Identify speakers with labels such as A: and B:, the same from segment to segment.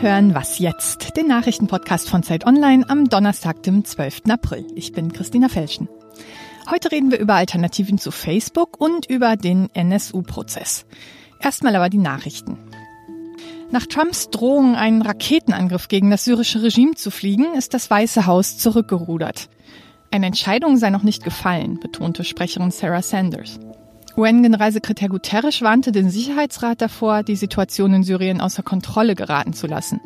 A: Hören Was jetzt? Den Nachrichtenpodcast von Zeit Online am Donnerstag, dem 12. April. Ich bin Christina Felschen. Heute reden wir über Alternativen zu Facebook und über den NSU-Prozess. Erstmal aber die Nachrichten. Nach Trumps Drohung, einen Raketenangriff gegen das syrische Regime zu fliegen, ist das Weiße Haus zurückgerudert. Eine Entscheidung sei noch nicht gefallen, betonte Sprecherin Sarah Sanders. UN-Generalsekretär Guterres warnte den Sicherheitsrat davor, die Situation in Syrien außer Kontrolle geraten zu lassen.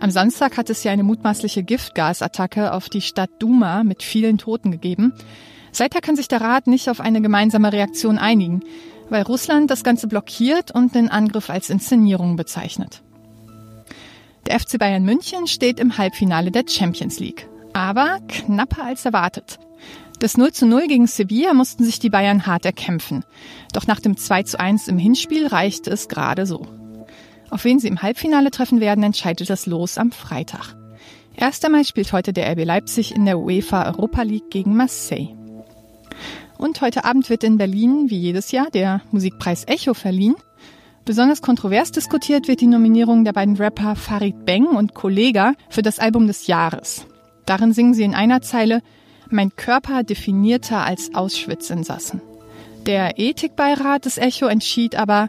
A: Am Samstag hat es ja eine mutmaßliche Giftgasattacke auf die Stadt Duma mit vielen Toten gegeben. Seither kann sich der Rat nicht auf eine gemeinsame Reaktion einigen weil Russland das Ganze blockiert und den Angriff als Inszenierung bezeichnet. Der FC Bayern München steht im Halbfinale der Champions League, aber knapper als erwartet. Das 0 zu 0 gegen Sevilla mussten sich die Bayern hart erkämpfen. Doch nach dem 2 zu 1 im Hinspiel reichte es gerade so. Auf wen sie im Halbfinale treffen werden, entscheidet das Los am Freitag. Erst einmal spielt heute der RB Leipzig in der UEFA Europa League gegen Marseille. Und heute Abend wird in Berlin, wie jedes Jahr, der Musikpreis Echo verliehen. Besonders kontrovers diskutiert wird die Nominierung der beiden Rapper Farid Beng und Kollega für das Album des Jahres. Darin singen sie in einer Zeile Mein Körper definierter als Auschwitz-Insassen. Der Ethikbeirat des Echo entschied aber,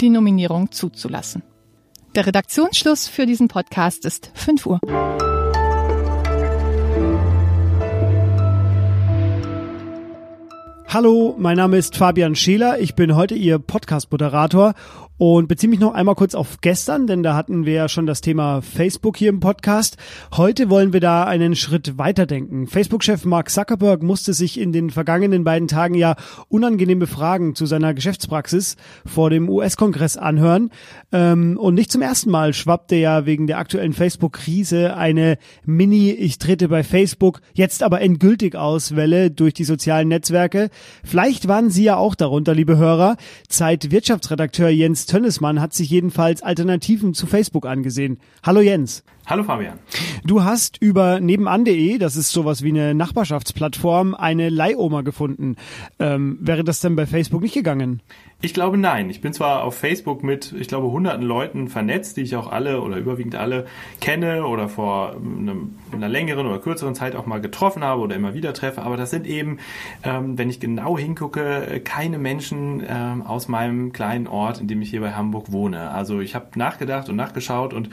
A: die Nominierung zuzulassen. Der Redaktionsschluss für diesen Podcast ist 5 Uhr.
B: Hallo, mein Name ist Fabian Scheler. Ich bin heute Ihr Podcast-Moderator und beziehe mich noch einmal kurz auf gestern, denn da hatten wir ja schon das Thema Facebook hier im Podcast. Heute wollen wir da einen Schritt weiterdenken. Facebook-Chef Mark Zuckerberg musste sich in den vergangenen beiden Tagen ja unangenehme Fragen zu seiner Geschäftspraxis vor dem US-Kongress anhören. Ähm, und nicht zum ersten Mal schwappte ja wegen der aktuellen Facebook-Krise eine Mini Ich trete bei Facebook jetzt aber endgültig aus Welle durch die sozialen Netzwerke. Vielleicht waren Sie ja auch darunter, liebe Hörer. Zeit-Wirtschaftsredakteur Jens Jens Tönnesmann hat sich jedenfalls Alternativen zu Facebook angesehen. Hallo Jens.
C: Hallo Fabian.
B: Du hast über nebenan.de, das ist sowas wie eine Nachbarschaftsplattform, eine Leihoma gefunden. Ähm, wäre das denn bei Facebook nicht gegangen?
C: Ich glaube nein. Ich bin zwar auf Facebook mit, ich glaube, hunderten Leuten vernetzt, die ich auch alle oder überwiegend alle kenne oder vor einem, einer längeren oder kürzeren Zeit auch mal getroffen habe oder immer wieder treffe, aber das sind eben, ähm, wenn ich genau hingucke, keine Menschen ähm, aus meinem kleinen Ort, in dem ich hier bei Hamburg wohne. Also ich habe nachgedacht und nachgeschaut und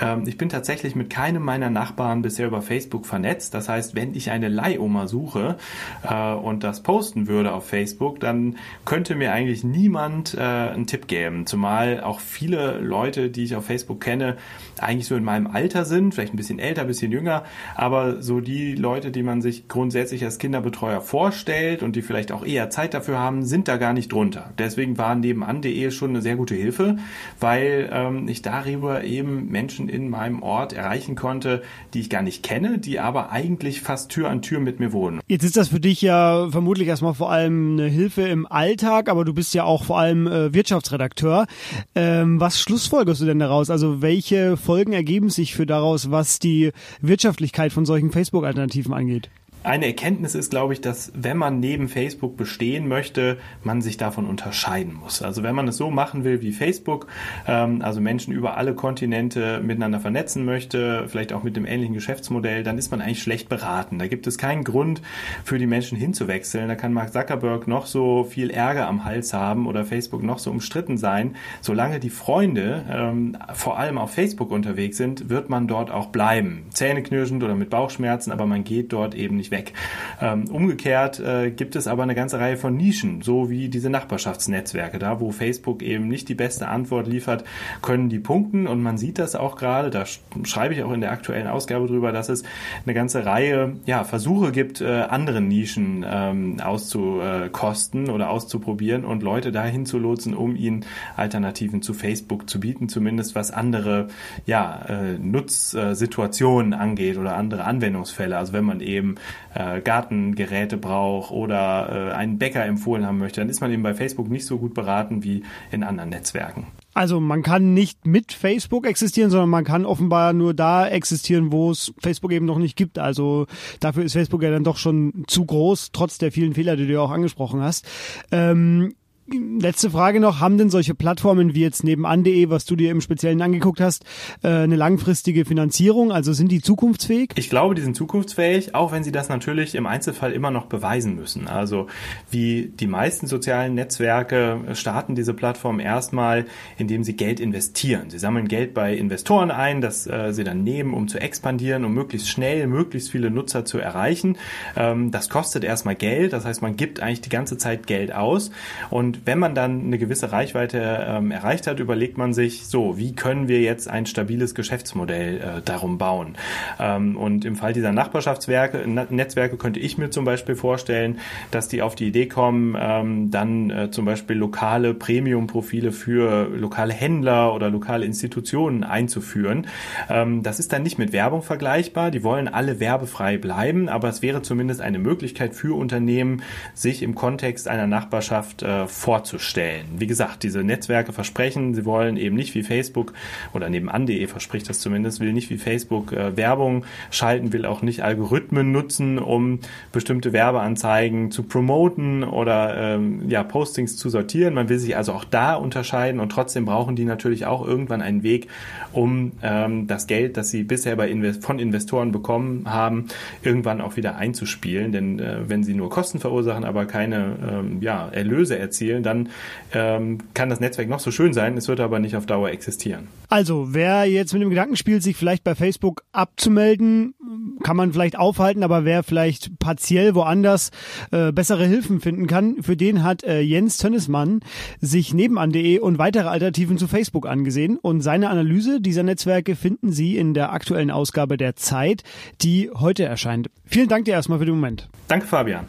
C: ähm, ich bin tatsächlich mit keinem meiner Nachbarn bisher über Facebook vernetzt. Das heißt, wenn ich eine Leihoma suche äh, und das posten würde auf Facebook, dann könnte mir eigentlich niemand äh, einen Tipp geben. Zumal auch viele Leute, die ich auf Facebook kenne, eigentlich so in meinem Alter sind, vielleicht ein bisschen älter, ein bisschen jünger, aber so die Leute, die man sich grundsätzlich als Kinderbetreuer vorstellt und die vielleicht auch eher Zeit dafür haben, sind da gar nicht drunter. Deswegen war nebenan.de schon eine sehr gute Hilfe, weil ähm, ich darüber eben Menschen in meinem Ort erreichen konnte, die ich gar nicht kenne, die aber eigentlich fast Tür an Tür mit mir wohnen.
B: Jetzt ist das für dich ja vermutlich erstmal vor allem eine Hilfe im Alltag, aber du bist ja auch vor allem äh, Wirtschaftsredakteur. Ähm, was schlussfolgerst du denn daraus? Also welche Folgen ergeben sich für daraus, was die Wirtschaftlichkeit von solchen Facebook-Alternativen angeht?
C: Eine Erkenntnis ist, glaube ich, dass wenn man neben Facebook bestehen möchte, man sich davon unterscheiden muss. Also wenn man es so machen will wie Facebook, ähm, also Menschen über alle Kontinente miteinander vernetzen möchte, vielleicht auch mit dem ähnlichen Geschäftsmodell, dann ist man eigentlich schlecht beraten. Da gibt es keinen Grund für die Menschen hinzuwechseln. Da kann Mark Zuckerberg noch so viel Ärger am Hals haben oder Facebook noch so umstritten sein. Solange die Freunde ähm, vor allem auf Facebook unterwegs sind, wird man dort auch bleiben. Zähneknirschend oder mit Bauchschmerzen, aber man geht dort eben nicht weg. Ähm, umgekehrt äh, gibt es aber eine ganze Reihe von Nischen, so wie diese Nachbarschaftsnetzwerke. Da, wo Facebook eben nicht die beste Antwort liefert, können die punkten und man sieht das auch gerade, da schreibe ich auch in der aktuellen Ausgabe drüber, dass es eine ganze Reihe ja, Versuche gibt, äh, anderen Nischen ähm, auszukosten oder auszuprobieren und Leute dahin zu lotsen, um ihnen Alternativen zu Facebook zu bieten, zumindest was andere ja, äh, Nutzsituationen angeht oder andere Anwendungsfälle. Also wenn man eben äh, Gartengeräte braucht oder äh, einen Bäcker empfohlen haben möchte, dann ist man eben bei Facebook nicht so gut beraten wie in anderen Netzwerken.
B: Also man kann nicht mit Facebook existieren, sondern man kann offenbar nur da existieren, wo es Facebook eben noch nicht gibt. Also dafür ist Facebook ja dann doch schon zu groß, trotz der vielen Fehler, die du ja auch angesprochen hast. Ähm, letzte Frage noch, haben denn solche Plattformen wie jetzt nebenan.de, was du dir im Speziellen angeguckt hast, äh, eine langfristige Finanzierung? Also sind die zukunftsfähig?
C: Ich glaube, die sind zukunftsfähig, auch wenn sie das natürlich im Einzelfall immer noch beweisen müssen. Also wie die meisten sozialen Netzwerke starten diese Plattformen erstmal, indem sie Geld investieren. Sie sammeln Geld bei Investoren ein, das äh, sie dann nehmen, um zu expandieren, um möglichst schnell möglichst viele Nutzer zu erreichen. Ähm, das kostet erstmal Geld, das heißt, man gibt eigentlich die ganze Zeit Geld aus und wenn man dann eine gewisse Reichweite ähm, erreicht hat, überlegt man sich, so, wie können wir jetzt ein stabiles Geschäftsmodell äh, darum bauen? Ähm, und im Fall dieser Nachbarschaftswerke, Netzwerke könnte ich mir zum Beispiel vorstellen, dass die auf die Idee kommen, ähm, dann äh, zum Beispiel lokale Premium-Profile für lokale Händler oder lokale Institutionen einzuführen. Ähm, das ist dann nicht mit Werbung vergleichbar. Die wollen alle werbefrei bleiben, aber es wäre zumindest eine Möglichkeit für Unternehmen, sich im Kontext einer Nachbarschaft äh, vorzustellen. Wie gesagt, diese Netzwerke versprechen, sie wollen eben nicht wie Facebook oder nebenan.de verspricht das zumindest, will nicht wie Facebook äh, Werbung schalten, will auch nicht Algorithmen nutzen, um bestimmte Werbeanzeigen zu promoten oder ähm, ja, Postings zu sortieren. Man will sich also auch da unterscheiden und trotzdem brauchen die natürlich auch irgendwann einen Weg, um ähm, das Geld, das sie bisher bei Invest von Investoren bekommen haben, irgendwann auch wieder einzuspielen. Denn äh, wenn sie nur Kosten verursachen, aber keine ähm, ja, Erlöse erzielen, spielen, dann ähm, kann das Netzwerk noch so schön sein, es wird aber nicht auf Dauer existieren.
B: Also, wer jetzt mit dem Gedanken spielt, sich vielleicht bei Facebook abzumelden, kann man vielleicht aufhalten, aber wer vielleicht partiell woanders äh, bessere Hilfen finden kann, für den hat äh, Jens Tönnesmann sich nebenan.de und weitere Alternativen zu Facebook angesehen und seine Analyse dieser Netzwerke finden Sie in der aktuellen Ausgabe der Zeit, die heute erscheint. Vielen Dank dir erstmal für den Moment.
C: Danke, Fabian.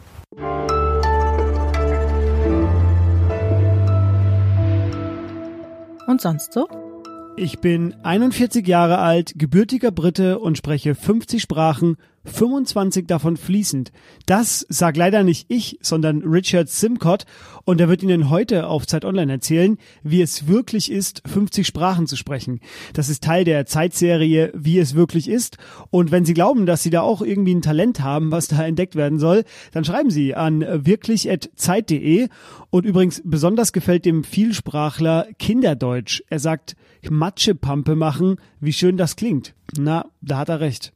A: Und sonst so?
B: Ich bin 41 Jahre alt, gebürtiger Brite und spreche 50 Sprachen 25 davon fließend. Das sag leider nicht ich, sondern Richard Simcott und er wird Ihnen heute auf Zeit Online erzählen, wie es wirklich ist, 50 Sprachen zu sprechen. Das ist Teil der Zeitserie Wie es wirklich ist und wenn Sie glauben, dass Sie da auch irgendwie ein Talent haben, was da entdeckt werden soll, dann schreiben Sie an wirklich@zeit.de und übrigens besonders gefällt dem Vielsprachler Kinderdeutsch. Er sagt Matschepampe machen, wie schön das klingt. Na, da hat er recht.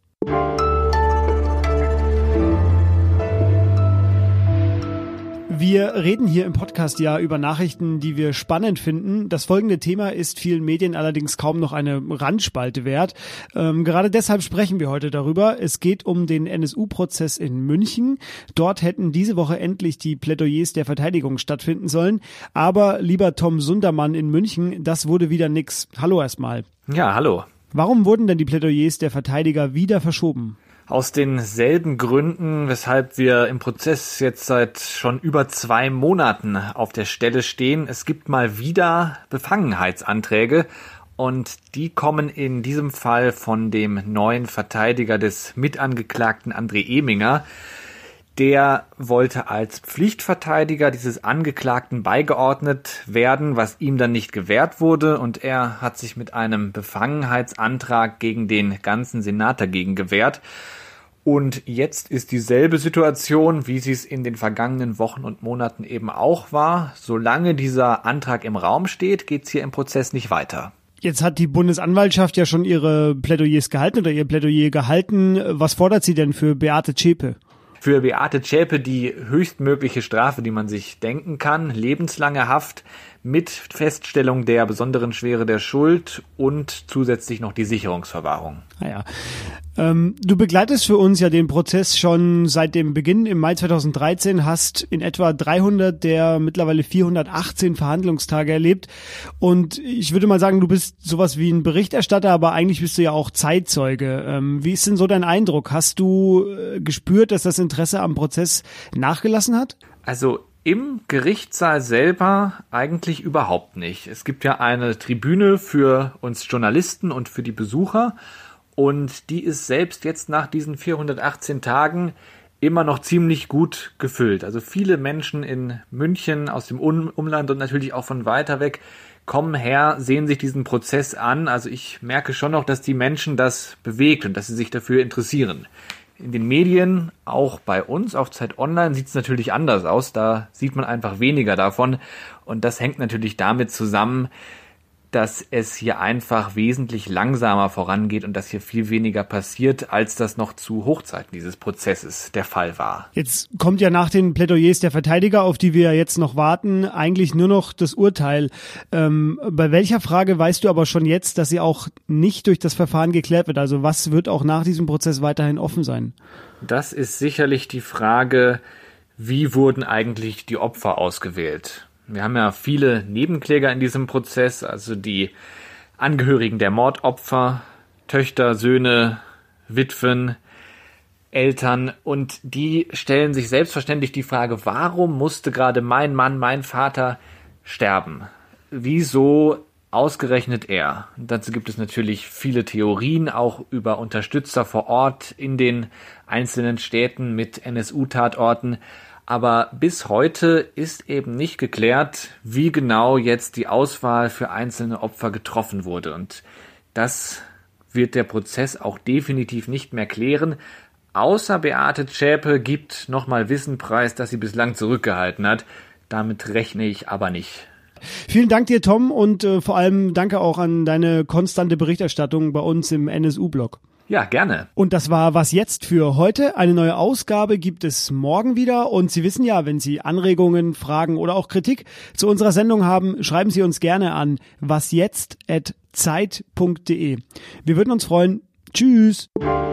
B: Wir reden hier im Podcast ja über Nachrichten, die wir spannend finden. Das folgende Thema ist vielen Medien allerdings kaum noch eine Randspalte wert. Ähm, gerade deshalb sprechen wir heute darüber. Es geht um den NSU-Prozess in München. Dort hätten diese Woche endlich die Plädoyers der Verteidigung stattfinden sollen. Aber lieber Tom Sundermann in München, das wurde wieder nix. Hallo erstmal.
D: Ja, hallo.
B: Warum wurden denn die Plädoyers der Verteidiger wieder verschoben?
D: Aus denselben Gründen, weshalb wir im Prozess jetzt seit schon über zwei Monaten auf der Stelle stehen. Es gibt mal wieder Befangenheitsanträge und die kommen in diesem Fall von dem neuen Verteidiger des Mitangeklagten André Eminger. Der wollte als Pflichtverteidiger dieses Angeklagten beigeordnet werden, was ihm dann nicht gewährt wurde, und er hat sich mit einem Befangenheitsantrag gegen den ganzen Senat dagegen gewehrt. Und jetzt ist dieselbe Situation, wie sie es in den vergangenen Wochen und Monaten eben auch war. Solange dieser Antrag im Raum steht, geht's hier im Prozess nicht weiter.
B: Jetzt hat die Bundesanwaltschaft ja schon ihre Plädoyers gehalten oder ihr Plädoyer gehalten. Was fordert sie denn für Beate Zschäpe?
D: Für Beate Zschäpe die höchstmögliche Strafe, die man sich denken kann, lebenslange Haft mit Feststellung der besonderen Schwere der Schuld und zusätzlich noch die Sicherungsverwahrung.
B: Naja. Ah ähm, du begleitest für uns ja den Prozess schon seit dem Beginn im Mai 2013, hast in etwa 300 der mittlerweile 418 Verhandlungstage erlebt und ich würde mal sagen, du bist sowas wie ein Berichterstatter, aber eigentlich bist du ja auch Zeitzeuge. Ähm, wie ist denn so dein Eindruck? Hast du äh, gespürt, dass das Interesse am Prozess nachgelassen hat?
D: Also im Gerichtssaal selber eigentlich überhaupt nicht. Es gibt ja eine Tribüne für uns Journalisten und für die Besucher und die ist selbst jetzt nach diesen 418 Tagen immer noch ziemlich gut gefüllt. Also viele Menschen in München aus dem Umland und natürlich auch von weiter weg kommen her, sehen sich diesen Prozess an. Also ich merke schon noch, dass die Menschen das bewegt und dass sie sich dafür interessieren. In den Medien, auch bei uns auf Zeit Online, sieht es natürlich anders aus. Da sieht man einfach weniger davon. Und das hängt natürlich damit zusammen, dass es hier einfach wesentlich langsamer vorangeht und dass hier viel weniger passiert, als das noch zu Hochzeiten dieses Prozesses der Fall war.
B: Jetzt kommt ja nach den Plädoyers der Verteidiger, auf die wir jetzt noch warten, eigentlich nur noch das Urteil. Ähm, bei welcher Frage weißt du aber schon jetzt, dass sie auch nicht durch das Verfahren geklärt wird? Also was wird auch nach diesem Prozess weiterhin offen sein?
D: Das ist sicherlich die Frage, wie wurden eigentlich die Opfer ausgewählt? Wir haben ja viele Nebenkläger in diesem Prozess, also die Angehörigen der Mordopfer, Töchter, Söhne, Witwen, Eltern und die stellen sich selbstverständlich die Frage, warum musste gerade mein Mann, mein Vater sterben? Wieso ausgerechnet er? Und dazu gibt es natürlich viele Theorien, auch über Unterstützer vor Ort in den einzelnen Städten mit NSU-Tatorten. Aber bis heute ist eben nicht geklärt, wie genau jetzt die Auswahl für einzelne Opfer getroffen wurde. Und das wird der Prozess auch definitiv nicht mehr klären. Außer Beate Zschäpe gibt nochmal Wissen preis, das sie bislang zurückgehalten hat. Damit rechne ich aber nicht.
B: Vielen Dank dir, Tom, und äh, vor allem danke auch an deine konstante Berichterstattung bei uns im NSU-Blog.
D: Ja, gerne.
B: Und das war was jetzt für heute. Eine neue Ausgabe gibt es morgen wieder. Und Sie wissen ja, wenn Sie Anregungen, Fragen oder auch Kritik zu unserer Sendung haben, schreiben Sie uns gerne an wasjetzt.zeit.de. Wir würden uns freuen. Tschüss. Wann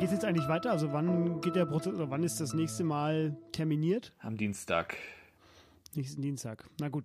B: geht es jetzt eigentlich weiter? Also wann geht der Prozess oder wann ist das nächste Mal terminiert?
D: Am Dienstag.
B: Nächsten Dienstag. Na gut.